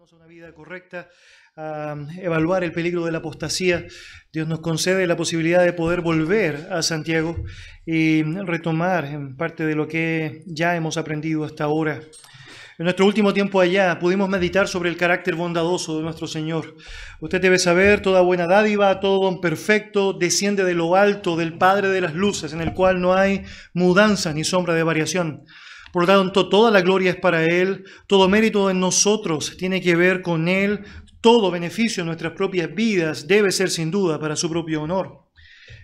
a una vida correcta, a evaluar el peligro de la apostasía. Dios nos concede la posibilidad de poder volver a Santiago y retomar en parte de lo que ya hemos aprendido hasta ahora. En nuestro último tiempo allá pudimos meditar sobre el carácter bondadoso de nuestro Señor. Usted debe saber, toda buena dádiva, todo don perfecto, desciende de lo alto del Padre de las Luces, en el cual no hay mudanza ni sombra de variación. Por lo tanto, toda la gloria es para Él, todo mérito en nosotros tiene que ver con Él, todo beneficio en nuestras propias vidas debe ser sin duda para su propio honor.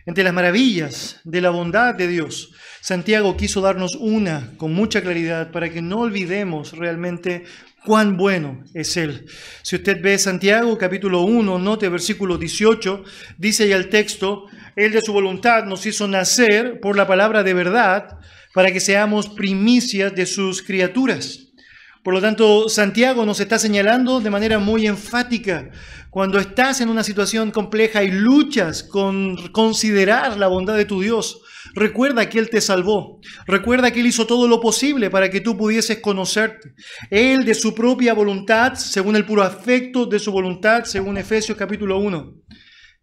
Entre las maravillas de la bondad de Dios, Santiago quiso darnos una con mucha claridad para que no olvidemos realmente cuán bueno es Él. Si usted ve Santiago capítulo 1, note versículo 18, dice ya el texto, Él de su voluntad nos hizo nacer por la palabra de verdad para que seamos primicias de sus criaturas. Por lo tanto, Santiago nos está señalando de manera muy enfática, cuando estás en una situación compleja y luchas con considerar la bondad de tu Dios, recuerda que Él te salvó, recuerda que Él hizo todo lo posible para que tú pudieses conocerte. Él de su propia voluntad, según el puro afecto de su voluntad, según Efesios capítulo 1,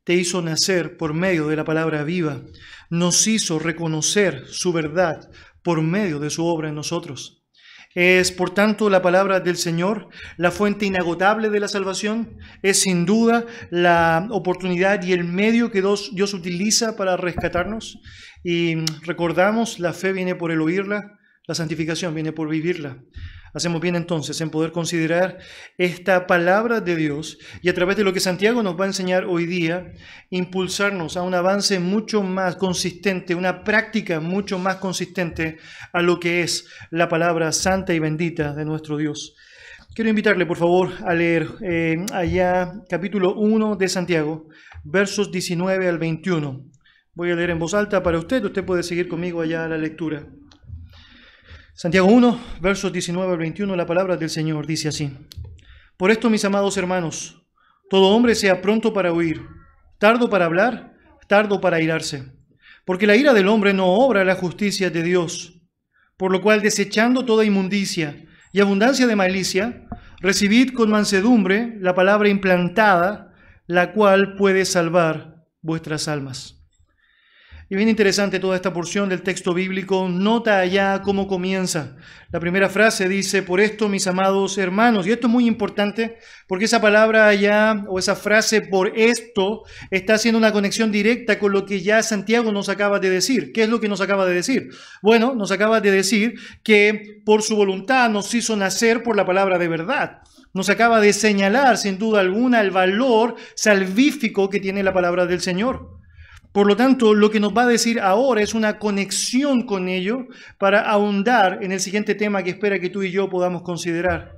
te hizo nacer por medio de la palabra viva, nos hizo reconocer su verdad por medio de su obra en nosotros. Es, por tanto, la palabra del Señor, la fuente inagotable de la salvación. Es sin duda la oportunidad y el medio que Dios, Dios, utiliza para rescatarnos. Y recordamos, la fe viene por el oírla, la santificación viene por vivirla. Hacemos bien entonces en poder considerar esta palabra de Dios y a través de lo que Santiago nos va a enseñar hoy día, impulsarnos a un avance mucho más consistente, una práctica mucho más consistente a lo que es la palabra santa y bendita de nuestro Dios. Quiero invitarle, por favor, a leer eh, allá capítulo 1 de Santiago, versos 19 al 21. Voy a leer en voz alta para usted, usted puede seguir conmigo allá la lectura. Santiago 1, versos 19 al 21, la palabra del Señor dice así. Por esto, mis amados hermanos, todo hombre sea pronto para oír, tardo para hablar, tardo para irarse, porque la ira del hombre no obra la justicia de Dios, por lo cual desechando toda inmundicia y abundancia de malicia, recibid con mansedumbre la palabra implantada, la cual puede salvar vuestras almas. Y bien interesante toda esta porción del texto bíblico. Nota allá cómo comienza. La primera frase dice, por esto mis amados hermanos. Y esto es muy importante porque esa palabra allá o esa frase por esto está haciendo una conexión directa con lo que ya Santiago nos acaba de decir. ¿Qué es lo que nos acaba de decir? Bueno, nos acaba de decir que por su voluntad nos hizo nacer por la palabra de verdad nos acaba de señalar sin duda alguna el valor salvífico que tiene la palabra del Señor. Por lo tanto, lo que nos va a decir ahora es una conexión con ello para ahondar en el siguiente tema que espera que tú y yo podamos considerar.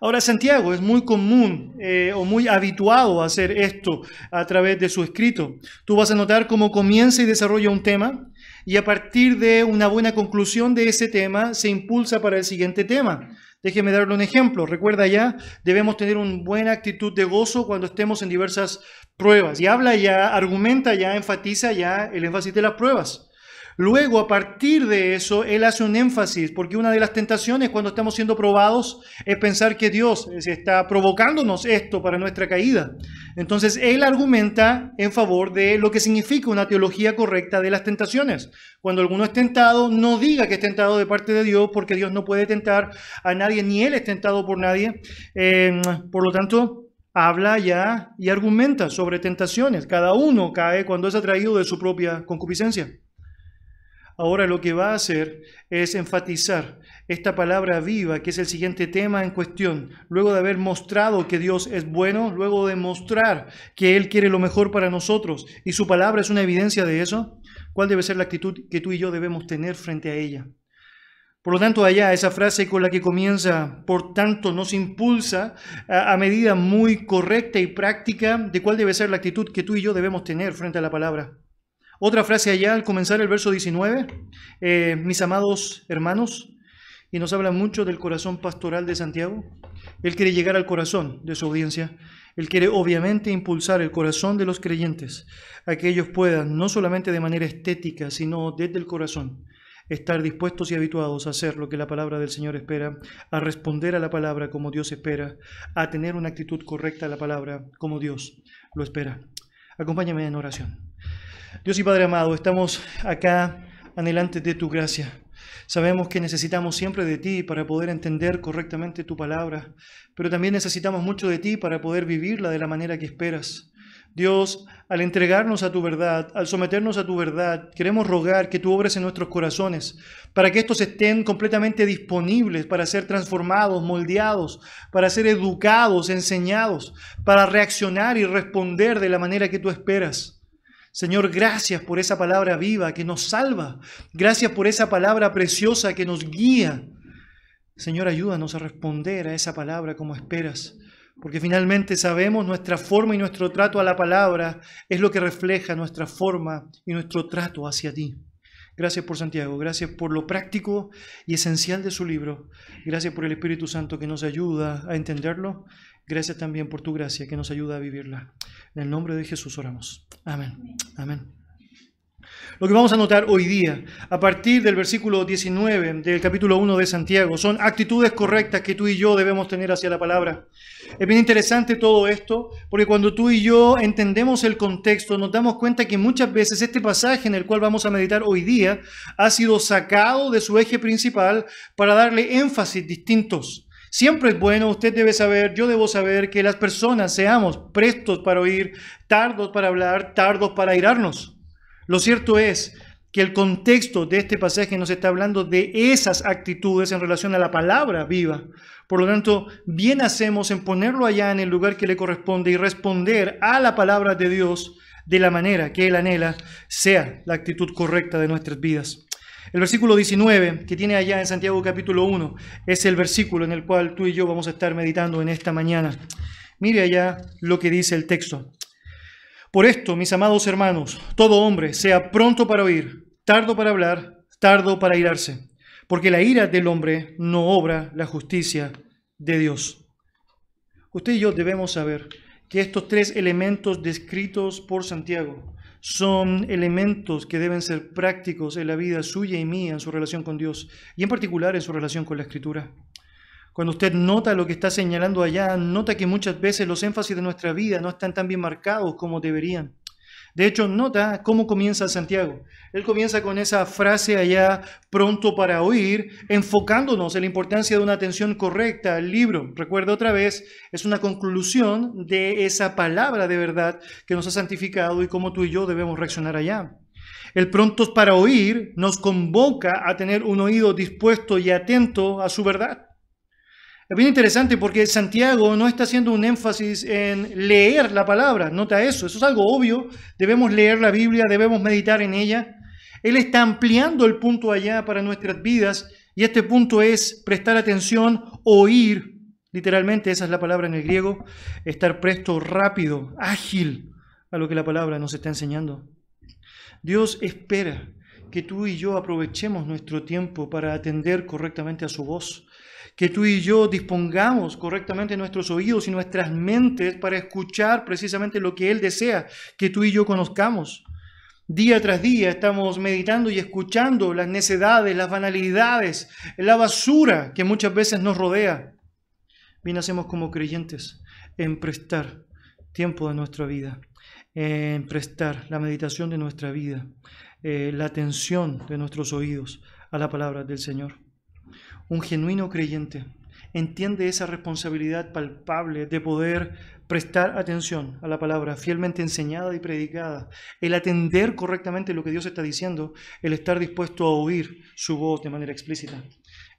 Ahora, Santiago es muy común eh, o muy habituado a hacer esto a través de su escrito. Tú vas a notar cómo comienza y desarrolla un tema y a partir de una buena conclusión de ese tema se impulsa para el siguiente tema. Déjeme darle un ejemplo. Recuerda ya, debemos tener una buena actitud de gozo cuando estemos en diversas pruebas. Y habla ya, argumenta ya, enfatiza ya el énfasis de las pruebas. Luego, a partir de eso, él hace un énfasis, porque una de las tentaciones cuando estamos siendo probados es pensar que Dios está provocándonos esto para nuestra caída. Entonces, él argumenta en favor de lo que significa una teología correcta de las tentaciones. Cuando alguno es tentado, no diga que es tentado de parte de Dios, porque Dios no puede tentar a nadie, ni él es tentado por nadie. Eh, por lo tanto, habla ya y argumenta sobre tentaciones. Cada uno cae cuando es atraído de su propia concupiscencia. Ahora lo que va a hacer es enfatizar esta palabra viva, que es el siguiente tema en cuestión, luego de haber mostrado que Dios es bueno, luego de mostrar que Él quiere lo mejor para nosotros y su palabra es una evidencia de eso, ¿cuál debe ser la actitud que tú y yo debemos tener frente a ella? Por lo tanto, allá esa frase con la que comienza, por tanto, nos impulsa a, medida muy correcta y práctica de cuál debe ser la actitud que tú y yo debemos tener frente a la palabra. Otra frase allá al comenzar el verso 19, eh, mis amados hermanos, y nos habla mucho del corazón pastoral de Santiago. Él quiere llegar al corazón de su audiencia. Él quiere obviamente impulsar el corazón de los creyentes a que ellos puedan, no solamente de manera estética, sino desde el corazón, estar dispuestos y habituados a hacer lo que la palabra del Señor espera, a responder a la palabra como Dios espera, a tener una actitud correcta a la palabra como Dios lo espera. Acompáñame en oración. Dios y Padre amado, estamos acá anhelantes de tu gracia. Sabemos que necesitamos siempre de ti para poder entender correctamente tu palabra, pero también necesitamos mucho de ti para poder vivirla de la manera que esperas. Dios, al entregarnos a tu verdad, al someternos a tu verdad, queremos rogar que tú obres en nuestros corazones, para que estos estén completamente disponibles para ser transformados, moldeados, para ser educados, enseñados, para reaccionar y responder de la manera que tú esperas. Señor, gracias por esa palabra viva que nos salva. Gracias por esa palabra preciosa que nos guía. Señor, ayúdanos a responder a esa palabra como esperas porque finalmente sabemos nuestra forma y nuestro trato a la palabra es lo que refleja nuestra forma y nuestro trato hacia ti. Gracias por Santiago, gracias por lo práctico y esencial de su libro, gracias por el Espíritu Santo que nos ayuda a entenderlo, gracias también por tu gracia que nos ayuda a vivirla. En el nombre de Jesús oramos. Amén. Amén. Lo que vamos a notar hoy día, a partir del versículo 19 del capítulo 1 de Santiago, son actitudes correctas que tú y yo debemos tener hacia la palabra. Es bien interesante todo esto, porque cuando tú y yo entendemos el contexto, nos damos cuenta que muchas veces este pasaje en el cual vamos a meditar hoy día ha sido sacado de su eje principal para darle énfasis distintos. Siempre es bueno, usted debe saber, yo debo saber que las personas seamos prestos para oír, tardos para hablar, tardos para irarnos. Lo cierto es que el contexto de este pasaje nos está hablando de esas actitudes en relación a la palabra viva. Por lo tanto, bien hacemos en ponerlo allá en el lugar que le corresponde y responder a la palabra de Dios de la manera que Él anhela sea la actitud correcta de nuestras vidas. El versículo 19 que tiene allá en Santiago capítulo 1 es el versículo en el cual tú y yo vamos a estar meditando en esta mañana. Mire allá lo que dice el texto. Por esto, mis amados hermanos, todo hombre sea pronto para oír, tardo para hablar, tardo para irarse, porque la ira del hombre no obra la justicia de Dios. Usted y yo debemos saber que estos tres elementos descritos por Santiago son elementos que deben ser prácticos en la vida suya y mía en su relación con Dios y en particular en su relación con la Escritura. Cuando usted nota lo que está señalando allá, nota que muchas veces los énfasis de nuestra vida no están tan bien marcados como deberían. De hecho, nota cómo comienza Santiago. Él comienza con esa frase allá, pronto para oír, enfocándonos en la importancia de una atención correcta al libro. Recuerda otra vez, es una conclusión de esa palabra de verdad que nos ha santificado y cómo tú y yo debemos reaccionar allá. El pronto para oír nos convoca a tener un oído dispuesto y atento a su verdad. Es bien interesante porque Santiago no está haciendo un énfasis en leer la palabra, nota eso, eso es algo obvio, debemos leer la Biblia, debemos meditar en ella. Él está ampliando el punto allá para nuestras vidas y este punto es prestar atención, oír, literalmente esa es la palabra en el griego, estar presto, rápido, ágil a lo que la palabra nos está enseñando. Dios espera que tú y yo aprovechemos nuestro tiempo para atender correctamente a su voz que tú y yo dispongamos correctamente nuestros oídos y nuestras mentes para escuchar precisamente lo que Él desea que tú y yo conozcamos. Día tras día estamos meditando y escuchando las necedades, las banalidades, la basura que muchas veces nos rodea. Bien hacemos como creyentes en prestar tiempo de nuestra vida, en prestar la meditación de nuestra vida, eh, la atención de nuestros oídos a la palabra del Señor. Un genuino creyente entiende esa responsabilidad palpable de poder prestar atención a la palabra fielmente enseñada y predicada, el atender correctamente lo que Dios está diciendo, el estar dispuesto a oír su voz de manera explícita.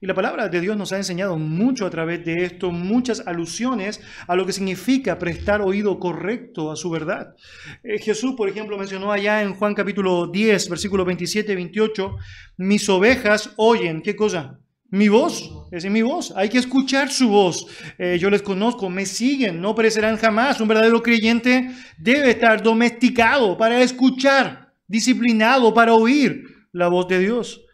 Y la palabra de Dios nos ha enseñado mucho a través de esto, muchas alusiones a lo que significa prestar oído correcto a su verdad. Eh, Jesús, por ejemplo, mencionó allá en Juan capítulo 10, versículos 27 y 28, mis ovejas oyen, ¿qué cosa? Mi voz, es mi voz, hay que escuchar su voz. Eh, yo les conozco, me siguen, no perecerán jamás. Un verdadero creyente debe estar domesticado para escuchar, disciplinado para oír la voz de Dios.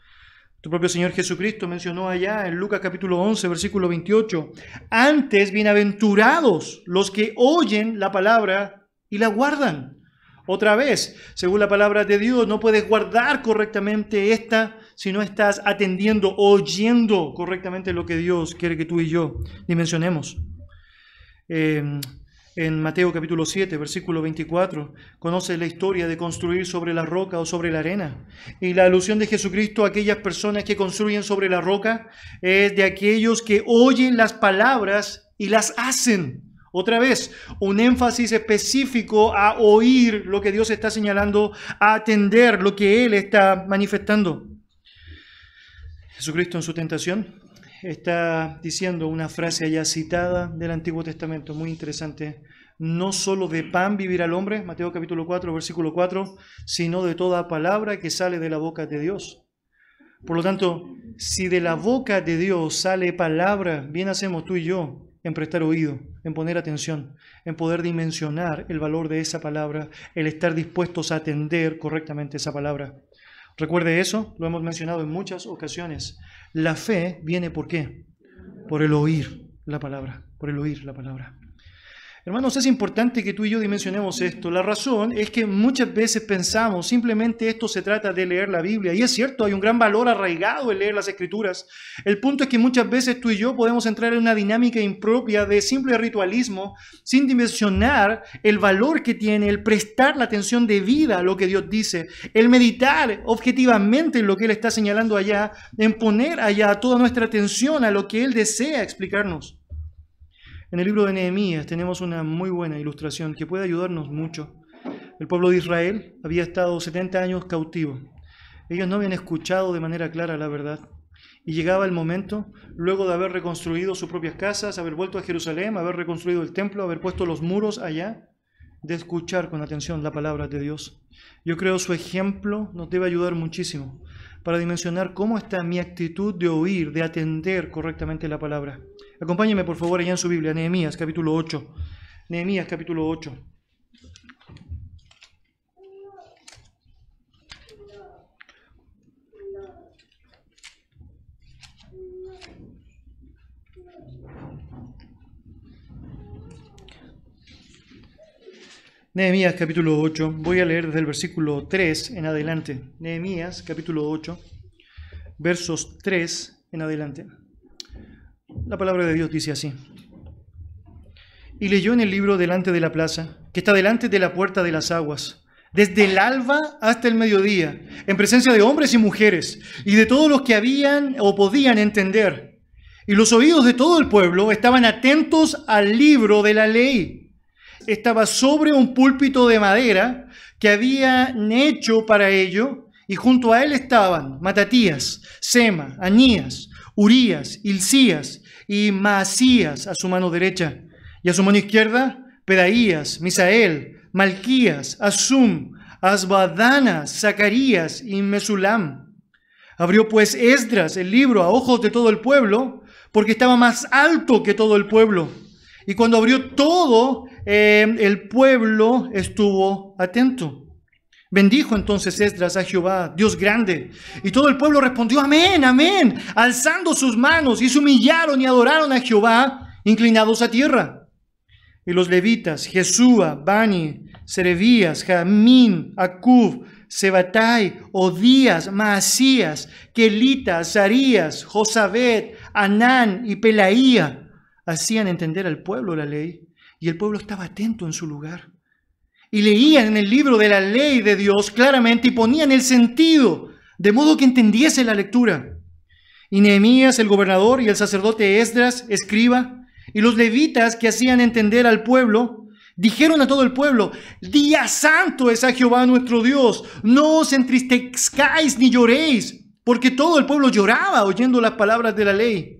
Tu propio Señor Jesucristo mencionó allá en Lucas capítulo 11, versículo 28, antes bienaventurados los que oyen la palabra y la guardan. Otra vez, según la palabra de Dios, no puedes guardar correctamente esta si no estás atendiendo, oyendo correctamente lo que Dios quiere que tú y yo dimensionemos. Eh, en Mateo capítulo 7, versículo 24, conoce la historia de construir sobre la roca o sobre la arena. Y la alusión de Jesucristo a aquellas personas que construyen sobre la roca es de aquellos que oyen las palabras y las hacen. Otra vez, un énfasis específico a oír lo que Dios está señalando, a atender lo que Él está manifestando. Jesucristo en su tentación está diciendo una frase allá citada del Antiguo Testamento, muy interesante. No solo de pan vivirá el hombre, Mateo capítulo 4, versículo 4, sino de toda palabra que sale de la boca de Dios. Por lo tanto, si de la boca de Dios sale palabra, bien hacemos tú y yo en prestar oído, en poner atención, en poder dimensionar el valor de esa palabra, el estar dispuestos a atender correctamente esa palabra. Recuerde eso, lo hemos mencionado en muchas ocasiones. La fe viene por qué? Por el oír la palabra, por el oír la palabra. Hermanos, es importante que tú y yo dimensionemos esto. La razón es que muchas veces pensamos simplemente esto se trata de leer la Biblia. Y es cierto, hay un gran valor arraigado en leer las Escrituras. El punto es que muchas veces tú y yo podemos entrar en una dinámica impropia de simple ritualismo sin dimensionar el valor que tiene el prestar la atención debida a lo que Dios dice, el meditar objetivamente en lo que Él está señalando allá, en poner allá toda nuestra atención a lo que Él desea explicarnos. En el libro de Nehemías tenemos una muy buena ilustración que puede ayudarnos mucho. El pueblo de Israel había estado 70 años cautivo. Ellos no habían escuchado de manera clara la verdad. Y llegaba el momento, luego de haber reconstruido sus propias casas, haber vuelto a Jerusalén, haber reconstruido el templo, haber puesto los muros allá, de escuchar con atención la palabra de Dios. Yo creo su ejemplo nos debe ayudar muchísimo para dimensionar cómo está mi actitud de oír, de atender correctamente la palabra. Acompáñeme por favor allá en su Biblia, Nehemías capítulo 8. Nehemías capítulo 8. Nehemías capítulo 8, voy a leer desde el versículo 3 en adelante. Nehemías capítulo 8, versos 3 en adelante. La palabra de Dios dice así. Y leyó en el libro delante de la plaza, que está delante de la puerta de las aguas, desde el alba hasta el mediodía, en presencia de hombres y mujeres, y de todos los que habían o podían entender. Y los oídos de todo el pueblo estaban atentos al libro de la ley. Estaba sobre un púlpito de madera que habían hecho para ello, y junto a él estaban Matatías, Sema, Anías, Urías, Hilcías, y Maasías a su mano derecha, y a su mano izquierda, Pedaías, Misael, Malquías, Asum, Asbadana, Zacarías y Mesulam. Abrió pues Esdras el libro a ojos de todo el pueblo, porque estaba más alto que todo el pueblo. Y cuando abrió todo, eh, el pueblo estuvo atento. Bendijo entonces Esdras a Jehová, Dios grande. Y todo el pueblo respondió, amén, amén, alzando sus manos y se humillaron y adoraron a Jehová, inclinados a tierra. Y los levitas, Jesúa, Bani, Serebías, Jamín, Acub, Sebatai, Odías, Maasías, Kelita, Zarías, Josabet, Anán y Pelaía, hacían entender al pueblo la ley, y el pueblo estaba atento en su lugar y leían en el libro de la ley de Dios claramente y ponían el sentido, de modo que entendiese la lectura. Y Nehemías, el gobernador, y el sacerdote Esdras, escriba, y los levitas que hacían entender al pueblo, dijeron a todo el pueblo, Día santo es a Jehová nuestro Dios, no os entristezcáis ni lloréis, porque todo el pueblo lloraba oyendo las palabras de la ley.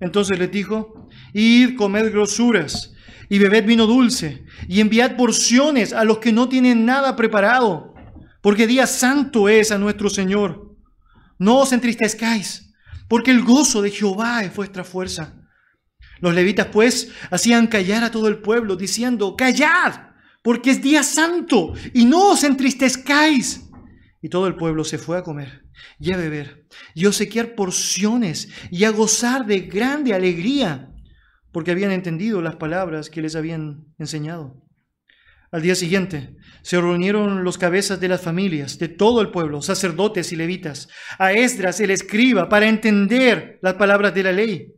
Entonces les dijo, id, comed grosuras y bebed vino dulce, y enviad porciones a los que no tienen nada preparado, porque día santo es a nuestro Señor. No os entristezcáis, porque el gozo de Jehová es vuestra fuerza. Los levitas pues hacían callar a todo el pueblo, diciendo, callad, porque es día santo, y no os entristezcáis. Y todo el pueblo se fue a comer y a beber, y a obsequiar porciones, y a gozar de grande alegría porque habían entendido las palabras que les habían enseñado. Al día siguiente se reunieron los cabezas de las familias, de todo el pueblo, sacerdotes y levitas, a Esdras el escriba, para entender las palabras de la ley.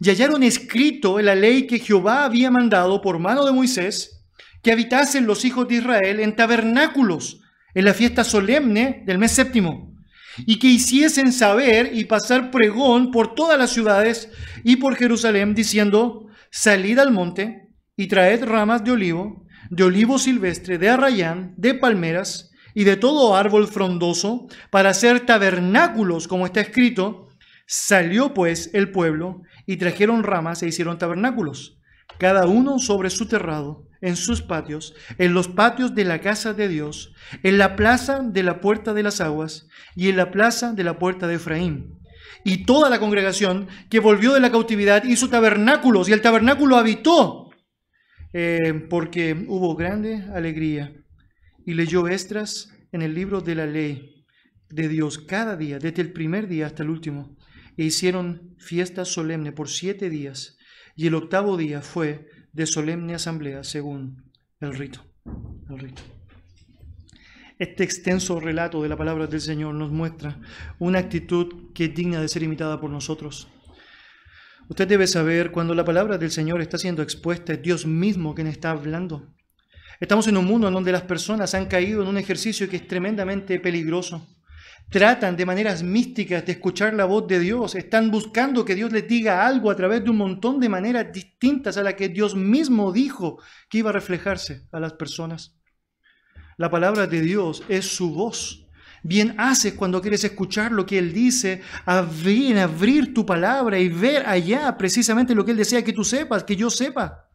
Y hallaron escrito en la ley que Jehová había mandado por mano de Moisés, que habitasen los hijos de Israel en tabernáculos en la fiesta solemne del mes séptimo, y que hiciesen saber y pasar pregón por todas las ciudades y por Jerusalén, diciendo, salid al monte y traed ramas de olivo, de olivo silvestre, de arrayán, de palmeras y de todo árbol frondoso, para hacer tabernáculos, como está escrito. Salió pues el pueblo y trajeron ramas e hicieron tabernáculos, cada uno sobre su terrado, en sus patios, en los patios de la casa de Dios, en la plaza de la puerta de las aguas y en la plaza de la puerta de Efraín. Y toda la congregación que volvió de la cautividad hizo tabernáculos y el tabernáculo habitó eh, porque hubo grande alegría. Y leyó Estras en el libro de la ley de Dios cada día, desde el primer día hasta el último. E hicieron fiesta solemne por siete días. Y el octavo día fue de solemne asamblea según el rito. El rito. Este extenso relato de la palabra del Señor nos muestra una actitud que es digna de ser imitada por nosotros. Usted debe saber, cuando la palabra del Señor está siendo expuesta, es Dios mismo quien está hablando. Estamos en un mundo en donde las personas han caído en un ejercicio que es tremendamente peligroso. Tratan de maneras místicas de escuchar la voz de Dios. Están buscando que Dios les diga algo a través de un montón de maneras distintas a la que Dios mismo dijo que iba a reflejarse a las personas. La palabra de Dios es su voz. Bien haces cuando quieres escuchar lo que Él dice, abrir, abrir tu palabra y ver allá precisamente lo que Él desea que tú sepas, que yo sepa.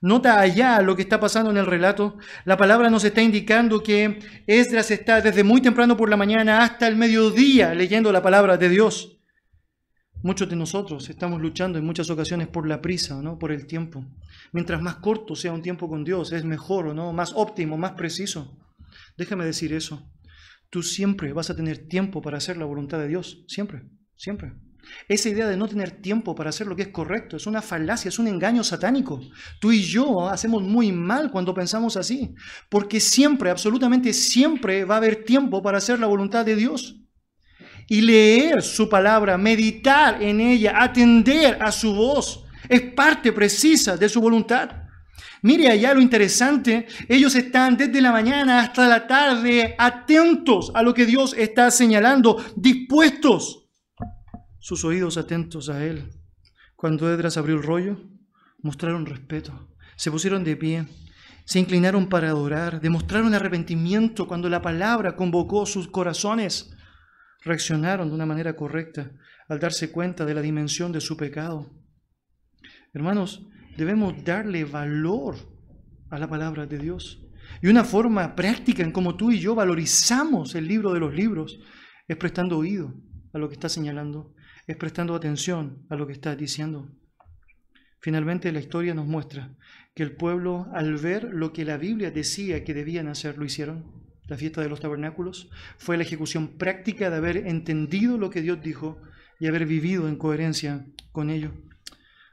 Nota allá lo que está pasando en el relato. La palabra nos está indicando que Esdras está desde muy temprano por la mañana hasta el mediodía leyendo la palabra de Dios. Muchos de nosotros estamos luchando en muchas ocasiones por la prisa, ¿no? por el tiempo. Mientras más corto sea un tiempo con Dios, es mejor, ¿o ¿no? más óptimo, más preciso. Déjame decir eso. Tú siempre vas a tener tiempo para hacer la voluntad de Dios. Siempre, siempre. Esa idea de no tener tiempo para hacer lo que es correcto es una falacia, es un engaño satánico. Tú y yo hacemos muy mal cuando pensamos así, porque siempre, absolutamente siempre va a haber tiempo para hacer la voluntad de Dios. Y leer su palabra, meditar en ella, atender a su voz, es parte precisa de su voluntad. Mire allá lo interesante, ellos están desde la mañana hasta la tarde atentos a lo que Dios está señalando, dispuestos, sus oídos atentos a Él. Cuando Edras abrió el rollo, mostraron respeto, se pusieron de pie, se inclinaron para adorar, demostraron arrepentimiento cuando la palabra convocó sus corazones, reaccionaron de una manera correcta al darse cuenta de la dimensión de su pecado. Hermanos, debemos darle valor a la palabra de Dios. Y una forma práctica en cómo tú y yo valorizamos el libro de los libros es prestando oído a lo que está señalando, es prestando atención a lo que está diciendo. Finalmente la historia nos muestra que el pueblo al ver lo que la Biblia decía que debían hacer, lo hicieron. La fiesta de los tabernáculos fue la ejecución práctica de haber entendido lo que Dios dijo y haber vivido en coherencia con ello.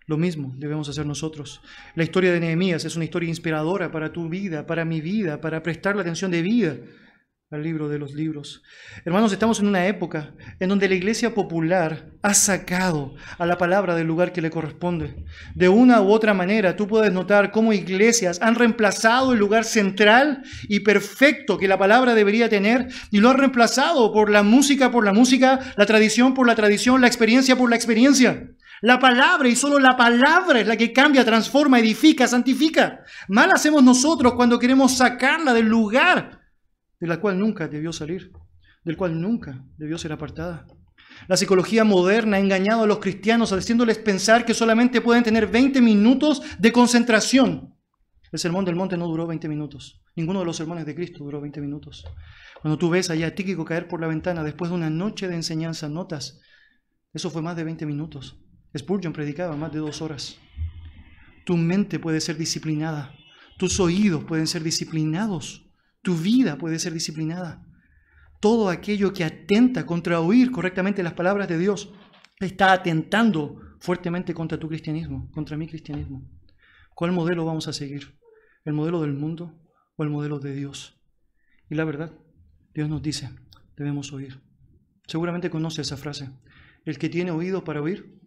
Lo mismo debemos hacer nosotros. La historia de Nehemías es una historia inspiradora para tu vida, para mi vida, para prestar la atención de vida al libro de los libros. Hermanos, estamos en una época en donde la iglesia popular ha sacado a la palabra del lugar que le corresponde. De una u otra manera, tú puedes notar cómo iglesias han reemplazado el lugar central y perfecto que la palabra debería tener y lo han reemplazado por la música por la música, la tradición por la tradición, la experiencia por la experiencia. La palabra y solo la palabra es la que cambia, transforma, edifica, santifica. Mal hacemos nosotros cuando queremos sacarla del lugar de la cual nunca debió salir, del cual nunca debió ser apartada. La psicología moderna ha engañado a los cristianos haciéndoles pensar que solamente pueden tener 20 minutos de concentración. El sermón del monte no duró 20 minutos. Ninguno de los sermones de Cristo duró 20 minutos. Cuando tú ves allá a Tíquico caer por la ventana después de una noche de enseñanza, notas, eso fue más de 20 minutos. Spurgeon predicaba más de dos horas. Tu mente puede ser disciplinada, tus oídos pueden ser disciplinados, tu vida puede ser disciplinada. Todo aquello que atenta contra oír correctamente las palabras de Dios está atentando fuertemente contra tu cristianismo, contra mi cristianismo. ¿Cuál modelo vamos a seguir? ¿El modelo del mundo? o el modelo de Dios. Y la verdad, Dios nos dice, debemos oír. Seguramente conoce esa frase. El que tiene oído para oír.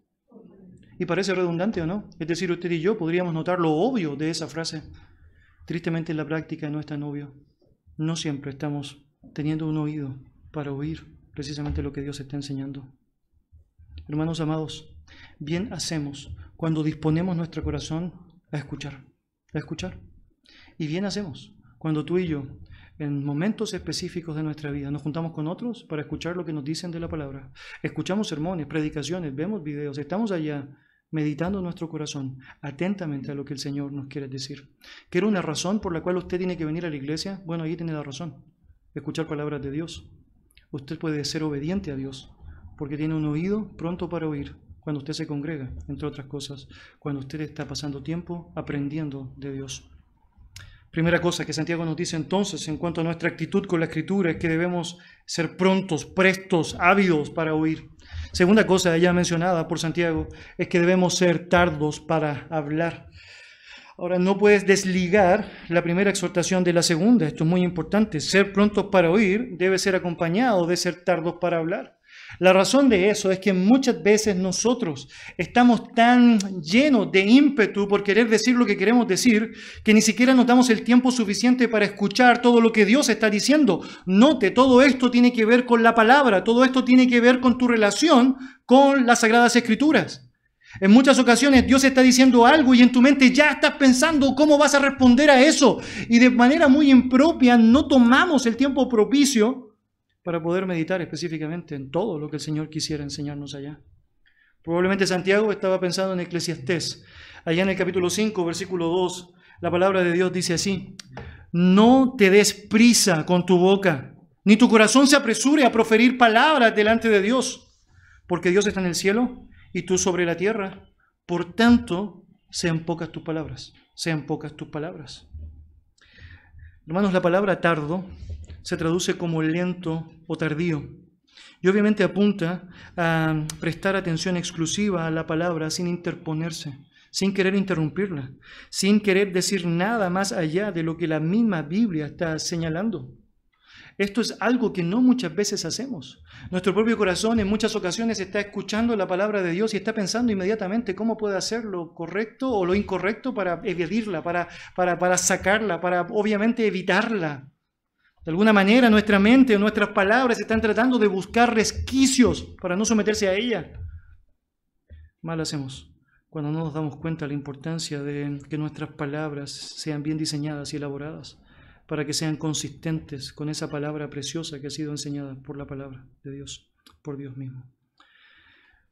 Y parece redundante o no. Es decir, usted y yo podríamos notar lo obvio de esa frase. Tristemente en la práctica no es tan obvio. No siempre estamos teniendo un oído para oír precisamente lo que Dios está enseñando. Hermanos amados, bien hacemos cuando disponemos nuestro corazón a escuchar, a escuchar. Y bien hacemos cuando tú y yo, en momentos específicos de nuestra vida, nos juntamos con otros para escuchar lo que nos dicen de la palabra. Escuchamos sermones, predicaciones, vemos videos, estamos allá meditando nuestro corazón atentamente a lo que el Señor nos quiere decir. ¿Quiere una razón por la cual usted tiene que venir a la iglesia? Bueno, ahí tiene la razón. Escuchar palabras de Dios. Usted puede ser obediente a Dios porque tiene un oído pronto para oír cuando usted se congrega, entre otras cosas, cuando usted está pasando tiempo aprendiendo de Dios. Primera cosa que Santiago nos dice entonces en cuanto a nuestra actitud con la escritura es que debemos ser prontos, prestos, ávidos para oír. Segunda cosa ya mencionada por Santiago es que debemos ser tardos para hablar. Ahora, no puedes desligar la primera exhortación de la segunda. Esto es muy importante. Ser prontos para oír debe ser acompañado de ser tardos para hablar. La razón de eso es que muchas veces nosotros estamos tan llenos de ímpetu por querer decir lo que queremos decir que ni siquiera nos damos el tiempo suficiente para escuchar todo lo que Dios está diciendo. Note, todo esto tiene que ver con la palabra, todo esto tiene que ver con tu relación con las sagradas escrituras. En muchas ocasiones Dios está diciendo algo y en tu mente ya estás pensando cómo vas a responder a eso. Y de manera muy impropia no tomamos el tiempo propicio para poder meditar específicamente en todo lo que el Señor quisiera enseñarnos allá. Probablemente Santiago estaba pensando en Eclesiastés. Allá en el capítulo 5, versículo 2, la palabra de Dios dice así, no te des prisa con tu boca, ni tu corazón se apresure a proferir palabras delante de Dios, porque Dios está en el cielo y tú sobre la tierra. Por tanto, sean pocas tus palabras, sean pocas tus palabras. Hermanos, la palabra tardo se traduce como lento o tardío. Y obviamente apunta a prestar atención exclusiva a la palabra sin interponerse, sin querer interrumpirla, sin querer decir nada más allá de lo que la misma Biblia está señalando. Esto es algo que no muchas veces hacemos. Nuestro propio corazón en muchas ocasiones está escuchando la palabra de Dios y está pensando inmediatamente cómo puede hacer lo correcto o lo incorrecto para evadirla, para, para, para sacarla, para obviamente evitarla. De alguna manera nuestra mente o nuestras palabras están tratando de buscar resquicios para no someterse a ella. Mal hacemos cuando no nos damos cuenta de la importancia de que nuestras palabras sean bien diseñadas y elaboradas para que sean consistentes con esa palabra preciosa que ha sido enseñada por la palabra de Dios, por Dios mismo.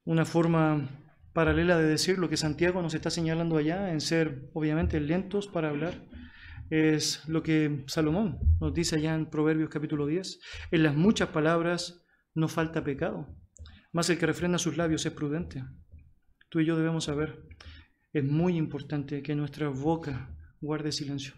Una forma paralela de decir lo que Santiago nos está señalando allá en ser obviamente lentos para hablar es lo que Salomón nos dice allá en Proverbios capítulo 10. En las muchas palabras no falta pecado, más el que refrena sus labios es prudente. Tú y yo debemos saber, es muy importante que nuestra boca guarde silencio.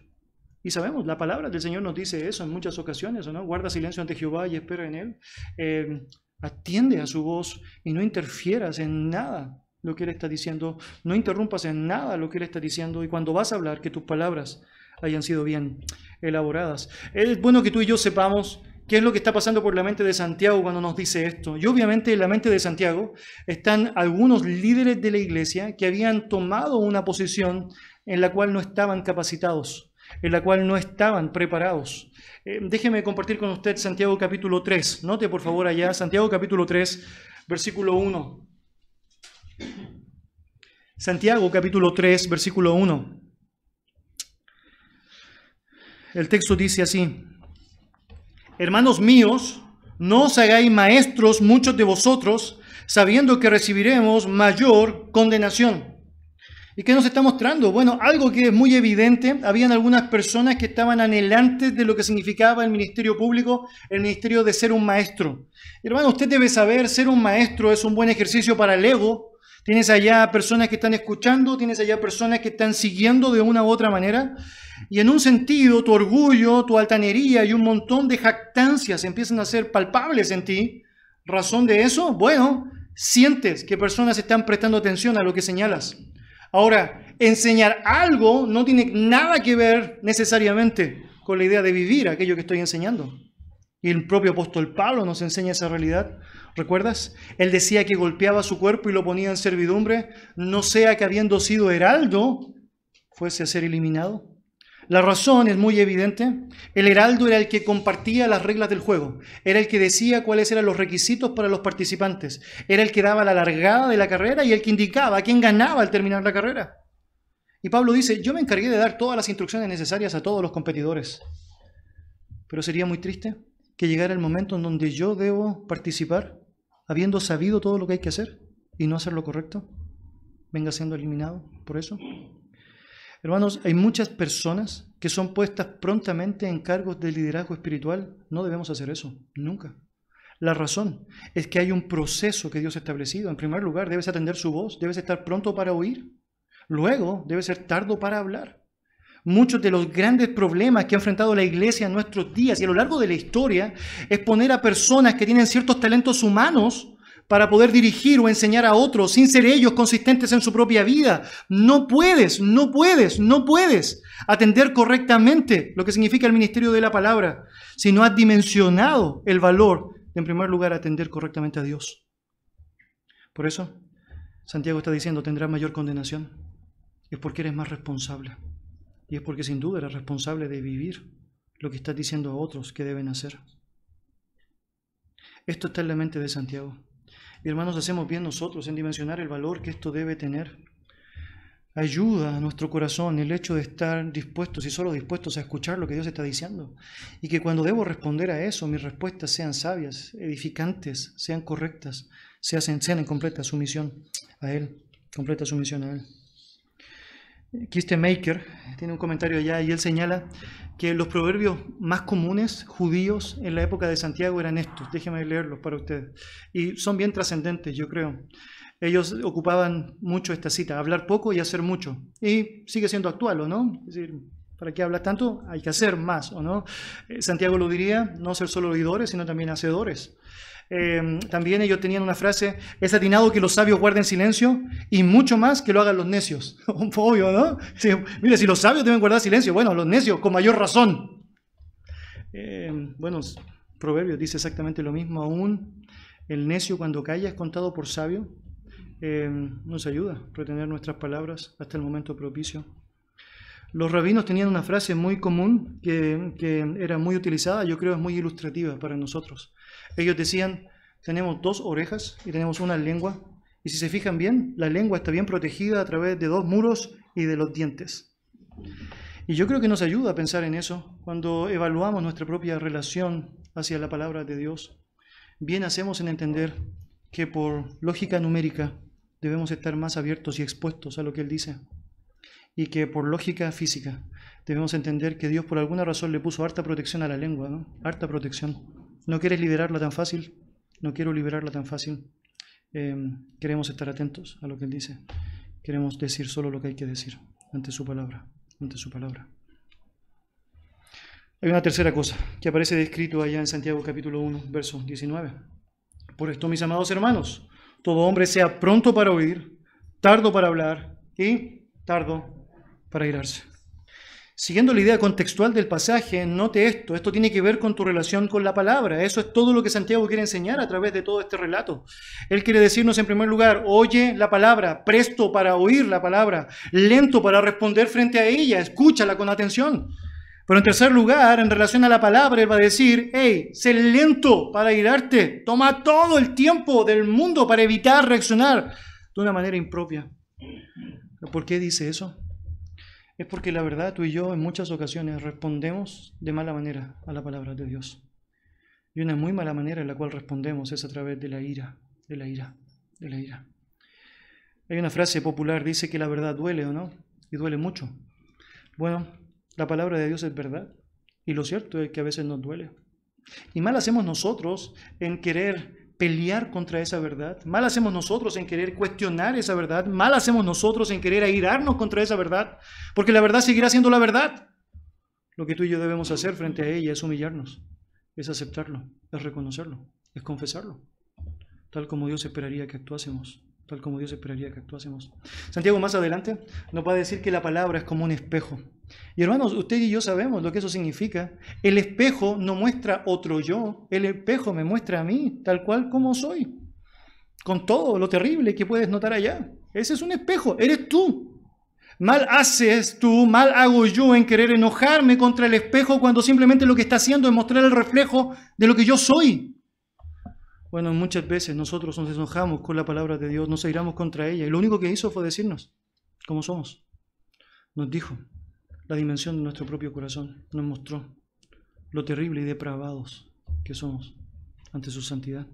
Y sabemos, la palabra del Señor nos dice eso en muchas ocasiones, no? Guarda silencio ante Jehová y espera en Él. Eh, atiende a su voz y no interfieras en nada lo que Él está diciendo. No interrumpas en nada lo que Él está diciendo. Y cuando vas a hablar, que tus palabras hayan sido bien elaboradas. Es bueno que tú y yo sepamos qué es lo que está pasando por la mente de Santiago cuando nos dice esto. Y obviamente en la mente de Santiago están algunos líderes de la iglesia que habían tomado una posición en la cual no estaban capacitados, en la cual no estaban preparados. Eh, déjeme compartir con usted Santiago capítulo 3. Note por favor allá, Santiago capítulo 3, versículo 1. Santiago capítulo 3, versículo 1. El texto dice así, Hermanos míos, no os hagáis maestros muchos de vosotros, sabiendo que recibiremos mayor condenación. ¿Y qué nos está mostrando? Bueno, algo que es muy evidente, habían algunas personas que estaban anhelantes de lo que significaba el ministerio público, el ministerio de ser un maestro. Hermano, usted debe saber, ser un maestro es un buen ejercicio para el ego. Tienes allá personas que están escuchando, tienes allá personas que están siguiendo de una u otra manera. Y en un sentido, tu orgullo, tu altanería y un montón de jactancias empiezan a ser palpables en ti. ¿Razón de eso? Bueno, sientes que personas están prestando atención a lo que señalas. Ahora, enseñar algo no tiene nada que ver necesariamente con la idea de vivir aquello que estoy enseñando. Y el propio apóstol Pablo nos enseña esa realidad. ¿Recuerdas? Él decía que golpeaba su cuerpo y lo ponía en servidumbre, no sea que habiendo sido heraldo, fuese a ser eliminado. La razón es muy evidente. El heraldo era el que compartía las reglas del juego, era el que decía cuáles eran los requisitos para los participantes, era el que daba la largada de la carrera y el que indicaba quién ganaba al terminar la carrera. Y Pablo dice, yo me encargué de dar todas las instrucciones necesarias a todos los competidores. Pero sería muy triste que llegara el momento en donde yo debo participar, habiendo sabido todo lo que hay que hacer y no hacer lo correcto, venga siendo eliminado por eso. Hermanos, hay muchas personas que son puestas prontamente en cargos de liderazgo espiritual. No debemos hacer eso, nunca. La razón es que hay un proceso que Dios ha establecido. En primer lugar, debes atender su voz, debes estar pronto para oír. Luego, debes ser tardo para hablar. Muchos de los grandes problemas que ha enfrentado la iglesia en nuestros días y a lo largo de la historia es poner a personas que tienen ciertos talentos humanos para poder dirigir o enseñar a otros sin ser ellos consistentes en su propia vida. No puedes, no puedes, no puedes atender correctamente lo que significa el ministerio de la palabra si no has dimensionado el valor de, en primer lugar, atender correctamente a Dios. Por eso, Santiago está diciendo, tendrás mayor condenación. Es porque eres más responsable. Y es porque sin duda eres responsable de vivir lo que estás diciendo a otros que deben hacer. Esto está en la mente de Santiago. Y hermanos, hacemos bien nosotros en dimensionar el valor que esto debe tener. Ayuda a nuestro corazón el hecho de estar dispuestos y solo dispuestos a escuchar lo que Dios está diciendo. Y que cuando debo responder a eso, mis respuestas sean sabias, edificantes, sean correctas, sean, sean en completa sumisión a Él, completa sumisión a Él. Maker tiene un comentario allá y él señala que los proverbios más comunes judíos en la época de Santiago eran estos. Déjenme leerlos para ustedes. Y son bien trascendentes, yo creo. Ellos ocupaban mucho esta cita, hablar poco y hacer mucho. Y sigue siendo actual, ¿o no? Es decir, ¿para qué hablas tanto? Hay que hacer más, ¿o no? Eh, Santiago lo diría, no ser solo oidores, sino también hacedores. Eh, también ellos tenían una frase, es atinado que los sabios guarden silencio y mucho más que lo hagan los necios. Obvio, ¿no? mire, si los sabios deben guardar silencio, bueno, los necios con mayor razón. Eh, bueno, Proverbios dice exactamente lo mismo, aún el necio cuando calla es contado por sabio. Eh, nos ayuda a retener nuestras palabras hasta el momento propicio. Los rabinos tenían una frase muy común que, era muy utilizada, yo creo es muy ilustrativa para nosotros. Ellos decían, tenemos dos orejas y tenemos una lengua, y si se fijan bien, la lengua está bien protegida a través de dos muros y de los dientes. Y yo creo que nos ayuda a pensar en eso cuando evaluamos nuestra propia relación hacia la palabra de Dios. Bien hacemos en entender que por lógica numérica debemos estar más abiertos y expuestos a lo que Él dice. Y que por lógica física debemos entender que Dios por alguna razón le puso harta protección a la lengua, ¿no? Harta protección. ¿No quieres liberarla tan fácil? No quiero liberarla tan fácil. Em, queremos estar atentos a lo que Él dice. Queremos decir solo lo que hay que decir ante su palabra, ante su palabra. Hay una tercera cosa que aparece descrito allá en Santiago capítulo 1, verso 19. Por esto, mis amados hermanos, todo hombre sea pronto para oír, tardo para hablar y tardo para irarse. Siguiendo la idea contextual del pasaje, note esto, esto tiene que ver con tu relación con la palabra, eso es todo lo que Santiago quiere enseñar a través de todo este relato. Él quiere decirnos en primer lugar, oye la palabra, presto para oír la palabra, lento para responder frente a ella, escúchala con atención. Pero en tercer lugar, en relación a la palabra, él va a decir, hey, sé lento para irarte, toma todo el tiempo del mundo para evitar reaccionar de una manera impropia. ¿Por qué dice eso? Es porque la verdad tú y yo en muchas ocasiones respondemos de mala manera a la palabra de Dios. Y una muy mala manera en la cual respondemos es a través de la ira, de la ira, de la ira. Hay una frase popular, dice que la verdad duele o no, y duele mucho. Bueno, la palabra de Dios es verdad, y lo cierto es que a veces nos duele. Y mal hacemos nosotros en querer pelear contra esa verdad. Mal hacemos nosotros en querer cuestionar esa verdad. Mal hacemos nosotros en querer airarnos contra esa verdad. Porque la verdad seguirá siendo la verdad. Lo que tú y yo debemos hacer frente a ella es humillarnos, es aceptarlo, es reconocerlo, es confesarlo. Tal como Dios esperaría que actuásemos. Tal como Dios esperaría que actuásemos. Santiago más adelante nos va a decir que la palabra es como un espejo. Y hermanos, usted y yo sabemos lo que eso significa. El espejo no muestra otro yo, el espejo me muestra a mí, tal cual como soy, con todo lo terrible que puedes notar allá. Ese es un espejo, eres tú. Mal haces tú, mal hago yo en querer enojarme contra el espejo cuando simplemente lo que está haciendo es mostrar el reflejo de lo que yo soy. Bueno, muchas veces nosotros nos enojamos con la palabra de Dios, nos airamos contra ella y lo único que hizo fue decirnos cómo somos. Nos dijo, la dimensión de nuestro propio corazón, nos mostró lo terrible y depravados que somos ante su santidad,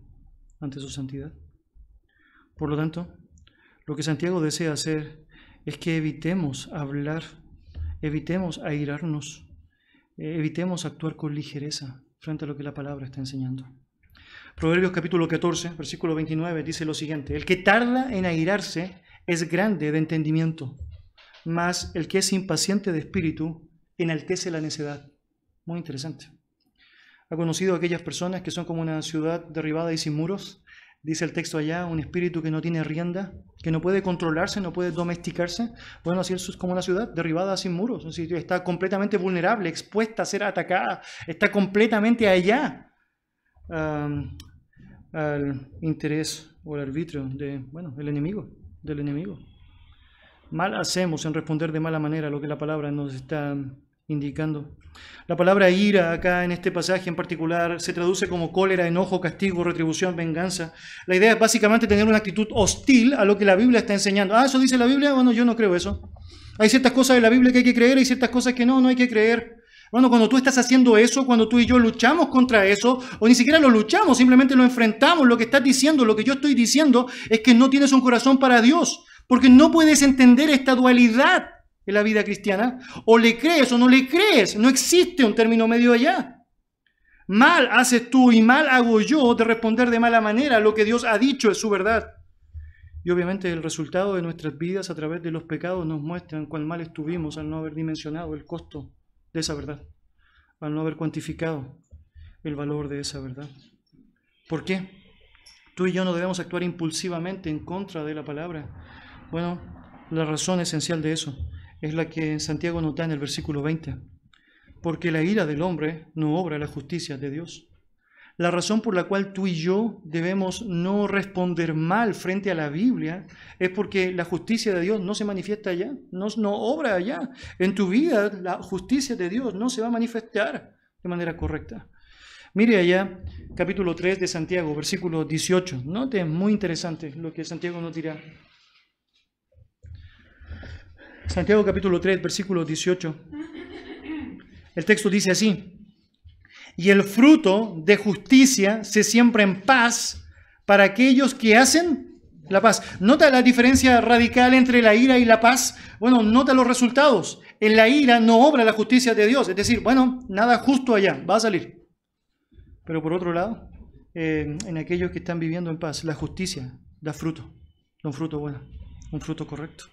ante su santidad. Por lo tanto, lo que Santiago desea hacer es que evitemos hablar, evitemos airarnos, eh, evitemos actuar con ligereza frente a lo que la palabra está enseñando. Proverbios capítulo 14, versículo 29 dice lo siguiente, el que tarda en airarse es grande de entendimiento, más el que es impaciente de espíritu enaltece la necedad. Muy interesante. ¿Ha conocido aquellas personas que son como una ciudad derribada y sin muros? Dice el texto allá, un espíritu que no tiene rienda, que no puede controlarse, no puede domesticarse. Bueno, así es como una ciudad derribada sin muros. está completamente vulnerable, expuesta a ser atacada, está completamente allá al interés o al arbitrio de, bueno, el enemigo, del enemigo. Mal hacemos en responder de mala manera lo que la palabra nos está indicando. La palabra ira acá en este pasaje en particular se traduce como cólera, enojo, castigo, retribución, venganza. La idea es básicamente tener una actitud hostil a lo que la Biblia está enseñando. Ah, eso dice la Biblia. Bueno, yo no creo eso. Hay ciertas cosas de la Biblia que hay que creer y ciertas cosas que no, no hay que creer. Bueno, cuando tú estás haciendo eso, cuando tú y yo luchamos contra eso, o ni siquiera lo luchamos, simplemente lo enfrentamos, lo que estás diciendo, lo que yo estoy diciendo, es que no tienes un corazón para Dios. Porque no puedes entender esta dualidad en la vida cristiana. O le crees o no le crees. No existe un término medio allá. Mal haces tú y mal hago yo de responder de mala manera lo que Dios ha dicho es su verdad. Y obviamente el resultado de nuestras vidas a través de los pecados nos muestran cuán mal estuvimos al no haber dimensionado el costo de esa verdad, al no haber cuantificado el valor de esa verdad. ¿Por qué? Tú y yo no debemos actuar impulsivamente en contra de la palabra, bueno, la razón esencial de eso es la que Santiago nota en el versículo 20. Porque la ira del hombre no obra la justicia de Dios. La razón por la cual tú y yo debemos no responder mal frente a la Biblia es porque la justicia de Dios no se manifiesta allá, no, no obra allá. En tu vida la justicia de Dios no se va a manifestar de manera correcta. Mire allá, capítulo 3 de Santiago, versículo 18. Note, muy interesante lo que Santiago nos dirá. Santiago capítulo 3, versículo 18. El texto dice así, y el fruto de justicia se siembra en paz para aquellos que hacen la paz. Nota la diferencia radical entre la ira y la paz. Bueno, nota los resultados. En la ira no obra la justicia de Dios, es decir, bueno, nada justo allá, va a salir. Pero por otro lado, en aquellos que están viviendo en paz, la justicia da fruto, un fruto bueno, un fruto correcto.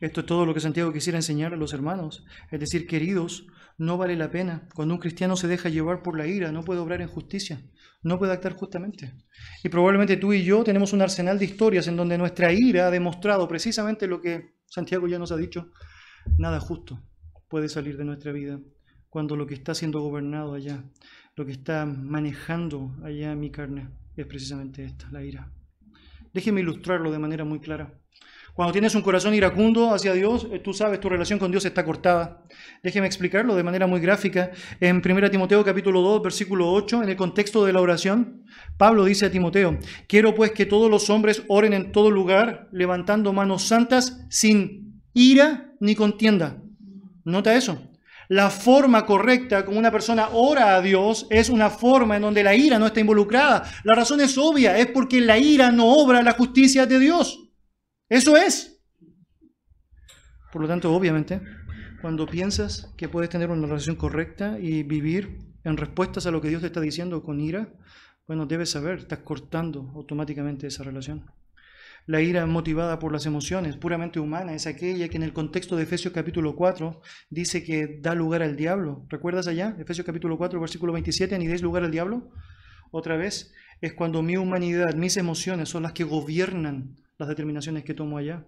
Esto es todo lo que Santiago quisiera enseñar a los hermanos. Es decir, queridos, no vale la pena. Cuando un cristiano se deja llevar por la ira, no puede obrar en justicia, no puede actuar justamente. Y probablemente tú y yo tenemos un arsenal de historias en donde nuestra ira ha demostrado precisamente lo que Santiago ya nos ha dicho. Nada justo puede salir de nuestra vida cuando lo que está siendo gobernado allá, lo que está manejando allá mi carne, es precisamente esta, la ira. Déjeme ilustrarlo de manera muy clara. Cuando tienes un corazón iracundo hacia Dios, eh, tú sabes, tu relación con Dios está cortada. Déjeme explicarlo de manera muy gráfica. En 1 Timoteo capítulo 2, versículo 8, en el contexto de la oración, Pablo dice a Timoteo, quiero pues que todos los hombres oren en todo lugar, levantando manos santas, sin ira ni contienda. Nota eso. La forma correcta como una persona ora a Dios es una forma en donde la ira no está involucrada. La razón es obvia, es porque la ira no obra la justicia de Dios. Eso es. Por lo tanto, obviamente, cuando piensas que puedes tener una relación correcta y vivir en respuestas a lo que Dios te está diciendo con ira, bueno, debes saber, estás cortando automáticamente esa relación. La ira motivada por las emociones, puramente humana, es aquella que en el contexto de Efesios capítulo 4 dice que da lugar al diablo. ¿Recuerdas allá? Efesios capítulo 4, versículo 27, ni deis lugar al diablo. Otra vez, es cuando mi humanidad, mis emociones son las que gobiernan las determinaciones que tomo allá.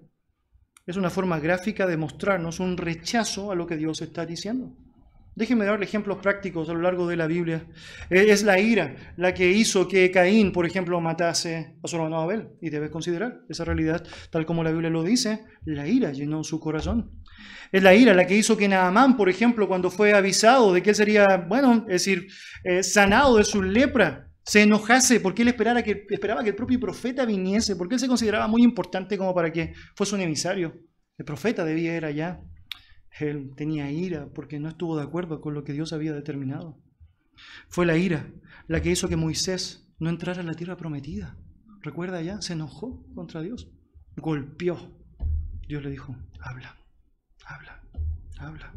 Es una forma gráfica de mostrarnos un rechazo a lo que Dios está diciendo. Déjenme darle ejemplos prácticos a lo largo de la Biblia. Eh, es la ira la que hizo que Caín, por ejemplo, matase a su hermano Abel. Y debes considerar esa realidad, tal como la Biblia lo dice, la ira llenó su corazón. Es la ira la que hizo que Naamán, por ejemplo, cuando fue avisado de que él sería, bueno, es decir, eh, sanado de su lepra, se enojase porque él esperaba que, esperaba que el propio profeta viniese, porque él se consideraba muy importante como para que fuese un emisario. El profeta debía ir allá. Él tenía ira porque no estuvo de acuerdo con lo que Dios había determinado. Fue la ira la que hizo que Moisés no entrara en la tierra prometida. Recuerda ya, se enojó contra Dios, golpeó. Dios le dijo, habla, habla, habla.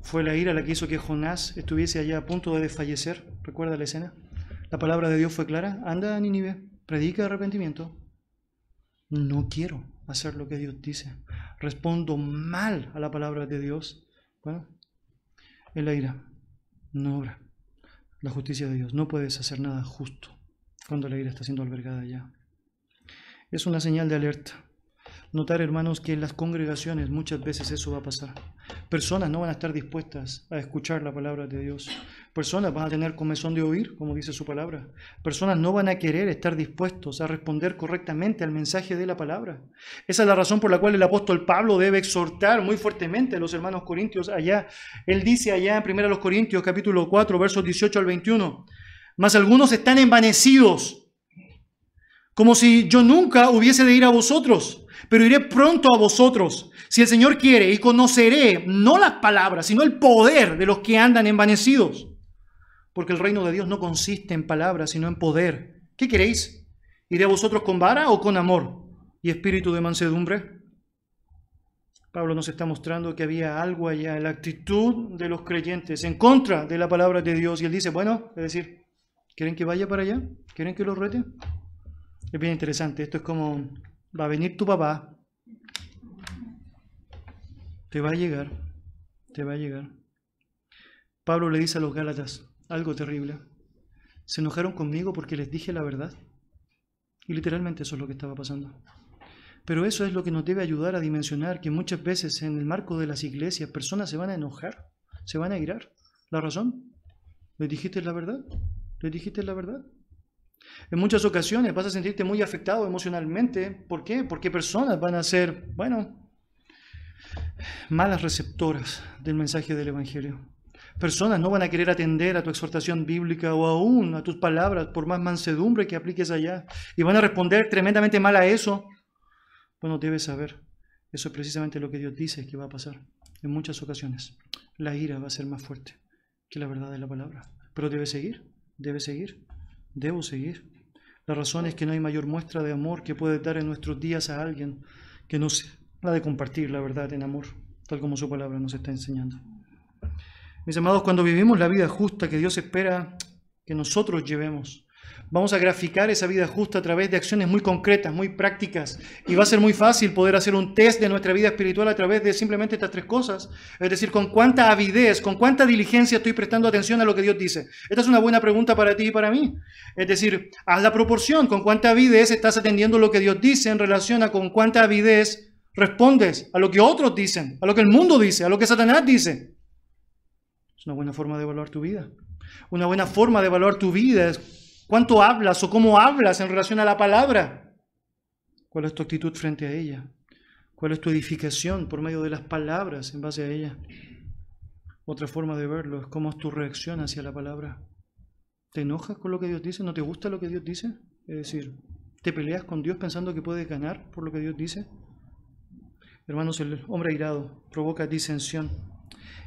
Fue la ira la que hizo que Jonás estuviese allá a punto de desfallecer. ¿Recuerda la escena? La palabra de Dios fue clara. Anda a Nínive, predica arrepentimiento. No quiero hacer lo que Dios dice. Respondo mal a la palabra de Dios. Bueno, es la ira, no obra. La justicia de Dios. No puedes hacer nada justo cuando la ira está siendo albergada ya. Es una señal de alerta. Notar, hermanos, que en las congregaciones muchas veces eso va a pasar. Personas no van a estar dispuestas a escuchar la palabra de Dios. Personas van a tener comezón de oír, como dice su palabra. Personas no van a querer estar dispuestos a responder correctamente al mensaje de la palabra. Esa es la razón por la cual el apóstol Pablo debe exhortar muy fuertemente a los hermanos corintios allá. Él dice allá en 1 Corintios capítulo 4, versos 18 al 21, mas algunos están envanecidos, como si yo nunca hubiese de ir a vosotros pero iré pronto a vosotros, si el Señor quiere, y conoceré no las palabras, sino el poder de los que andan envanecidos. Porque el reino de Dios no consiste en palabras, sino en poder. ¿Qué queréis? ¿Iré a vosotros con vara o con amor y espíritu de mansedumbre? Pablo nos está mostrando que había algo allá en la actitud de los creyentes en contra de la palabra de Dios. Y él dice, bueno, es decir, ¿quieren que vaya para allá? ¿Quieren que lo rete? Es bien interesante. Esto es como va a venir tu papá, te va a llegar, te va a llegar. Pablo le dice a los Gálatas algo terrible. Se enojaron conmigo porque les dije la verdad. Y literalmente eso es lo que estaba pasando. Pero eso es lo que nos debe ayudar a dimensionar que muchas veces en el marco de las iglesias personas se van a enojar, se van a irar. ¿La razón? ¿Les dijiste la verdad? ¿Les dijiste la verdad? En muchas ocasiones vas a sentirte muy afectado emocionalmente. ¿Por qué? Porque personas van a ser, bueno, malas receptoras del mensaje del Evangelio. Personas no van a querer atender a tu exhortación bíblica o aún a tus palabras por más mansedumbre que apliques allá. Y van a responder tremendamente mal a eso. Bueno, debes saber. Eso es precisamente lo que Dios dice que va a pasar. En muchas ocasiones la ira va a ser más fuerte que la verdad de la palabra. Pero debe seguir, debe seguir. Debo seguir. La razón es que no hay mayor muestra de amor que puede dar en nuestros días a alguien que no sea la de compartir la verdad en amor, tal como su palabra nos está enseñando. Mis amados, cuando vivimos la vida justa que Dios espera que nosotros llevemos, Vamos a graficar esa vida justa a través de acciones muy concretas, muy prácticas. Y va a ser muy fácil poder hacer un test de nuestra vida espiritual a través de simplemente estas tres cosas. Es decir, con cuánta avidez, con cuánta diligencia estoy prestando atención a lo que Dios dice. Esta es una buena pregunta para ti y para mí. Es decir, haz la proporción, con cuánta avidez estás atendiendo lo que Dios dice en relación a con cuánta avidez respondes a lo que otros dicen, a lo que el mundo dice, a lo que Satanás dice. Es una buena forma de evaluar tu vida. Una buena forma de evaluar tu vida es ¿Cuánto hablas o cómo hablas en relación a la palabra? ¿Cuál es tu actitud frente a ella? ¿Cuál es tu edificación por medio de las palabras en base a ella? Otra forma de verlo es cómo es tu reacción hacia la palabra. ¿Te enojas con lo que Dios dice? ¿No te gusta lo que Dios dice? Es decir, ¿te peleas con Dios pensando que puedes ganar por lo que Dios dice? Hermanos, el hombre airado provoca disensión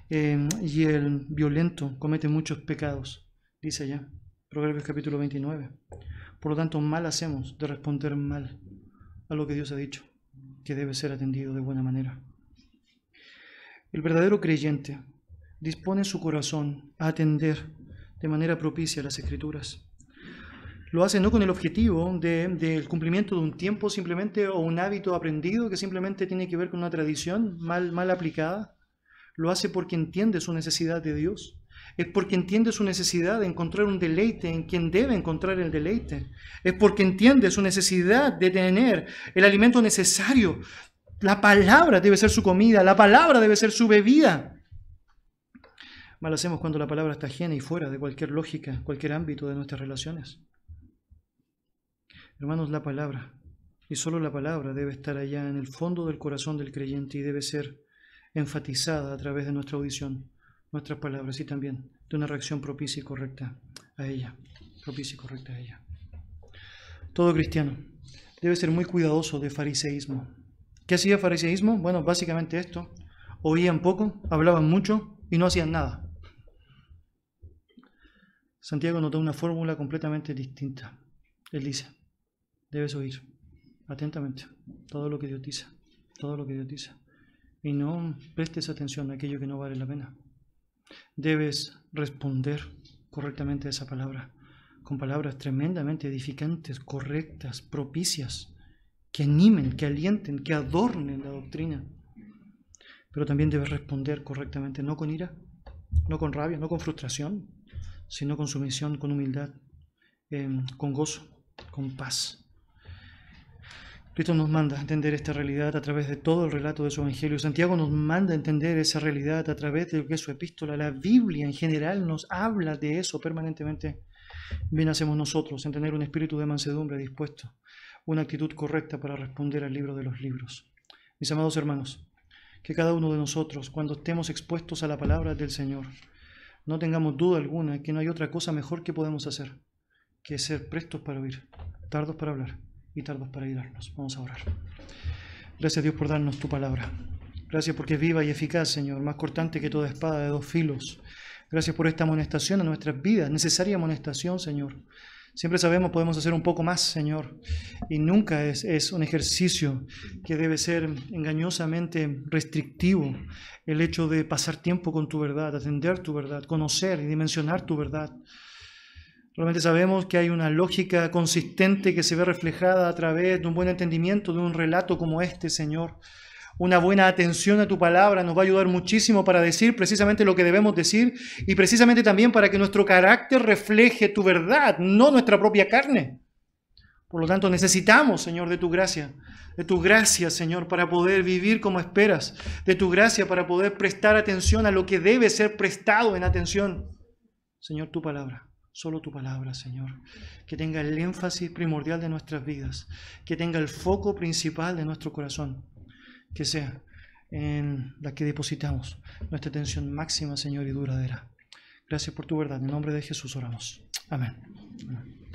eh, y el violento comete muchos pecados, dice allá. Proverbios capítulo 29. Por lo tanto, mal hacemos de responder mal a lo que Dios ha dicho, que debe ser atendido de buena manera. El verdadero creyente dispone su corazón a atender de manera propicia las escrituras. Lo hace no con el objetivo del de, cumplimiento de un tiempo simplemente o un hábito aprendido que simplemente tiene que ver con una tradición mal, mal aplicada. Lo hace porque entiende su necesidad de Dios es porque entiende su necesidad de encontrar un deleite en quien debe encontrar el deleite. Es porque entiende su necesidad de tener el alimento necesario La palabra debe ser su comida, la palabra debe ser su bebida. Mal hacemos cuando la palabra está ajena y fuera de cualquier lógica, cualquier ámbito de nuestras relaciones. Hermanos, la palabra, y solo la palabra debe estar allá en el fondo del corazón del creyente y debe ser enfatizada a través de nuestra audición, nuestras palabras y también de una reacción propicia y correcta a ella, propicia y correcta a ella. Todo cristiano debe ser muy cuidadoso de fariseísmo. ¿Qué hacía fariseísmo? Bueno, básicamente esto. Oían poco, hablaban mucho y no hacían nada. Santiago notó una fórmula completamente distinta. Él dice, debes oír atentamente todo lo que Dios dice, todo lo que Dios dice. Y no prestes atención a aquello que no vale la pena. Debes responder correctamente a esa palabra, con palabras tremendamente edificantes, correctas, propicias, que animen, que alienten, que adornen la doctrina. Pero también debes responder correctamente, no con ira, no con rabia, no con frustración, sino con sumisión, con humildad, em, con gozo, con paz. Cristo nos manda a entender esta realidad a través de todo el relato de su Evangelio. Santiago nos manda a entender esa realidad a través de lo que es su epístola. La Biblia en general nos habla de eso permanentemente. Bien hacemos nosotros en tener un espíritu de mansedumbre dispuesto, una actitud correcta para responder al libro de los libros. Mis amados hermanos, que cada uno de nosotros, cuando estemos expuestos a la palabra del Señor, no tengamos duda alguna que no hay otra cosa mejor que podemos hacer que ser prestos para oír, tardos para hablar y tardos para irarnos. Vamos a orar. Gracias Dios por darnos tu palabra. Gracias porque es viva y eficaz, Señor, más cortante que toda espada de dos filos. Gracias por esta amonestación a nuestras vidas, necesaria amonestación, Señor. Siempre sabemos podemos hacer un poco más, Señor, y nunca es, es, un ejercicio que debe ser engañosamente restrictivo el hecho de pasar tiempo con tu verdad, atender tu verdad, conocer y dimensionar tu verdad. Realmente sabemos que hay una lógica consistente que se ve reflejada a través de un buen entendimiento de un relato como este, Señor. Una buena atención a tu palabra nos va a ayudar muchísimo para decir precisamente lo que debemos decir y precisamente también para que nuestro carácter refleje tu verdad, no nuestra propia carne. Por lo tanto, necesitamos, Señor, de tu gracia, de tu gracia, Señor, para poder vivir como esperas, de tu gracia para poder prestar atención a lo que debe ser prestado en atención. Señor, tu palabra. Solo tu palabra, Señor. Que tenga el énfasis primordial de nuestras vidas. Que tenga el foco principal de nuestro corazón. Que sea en la que depositamos nuestra atención máxima, Señor, y duradera. Gracias por tu verdad. En nombre de Jesús oramos. Amén. Amén.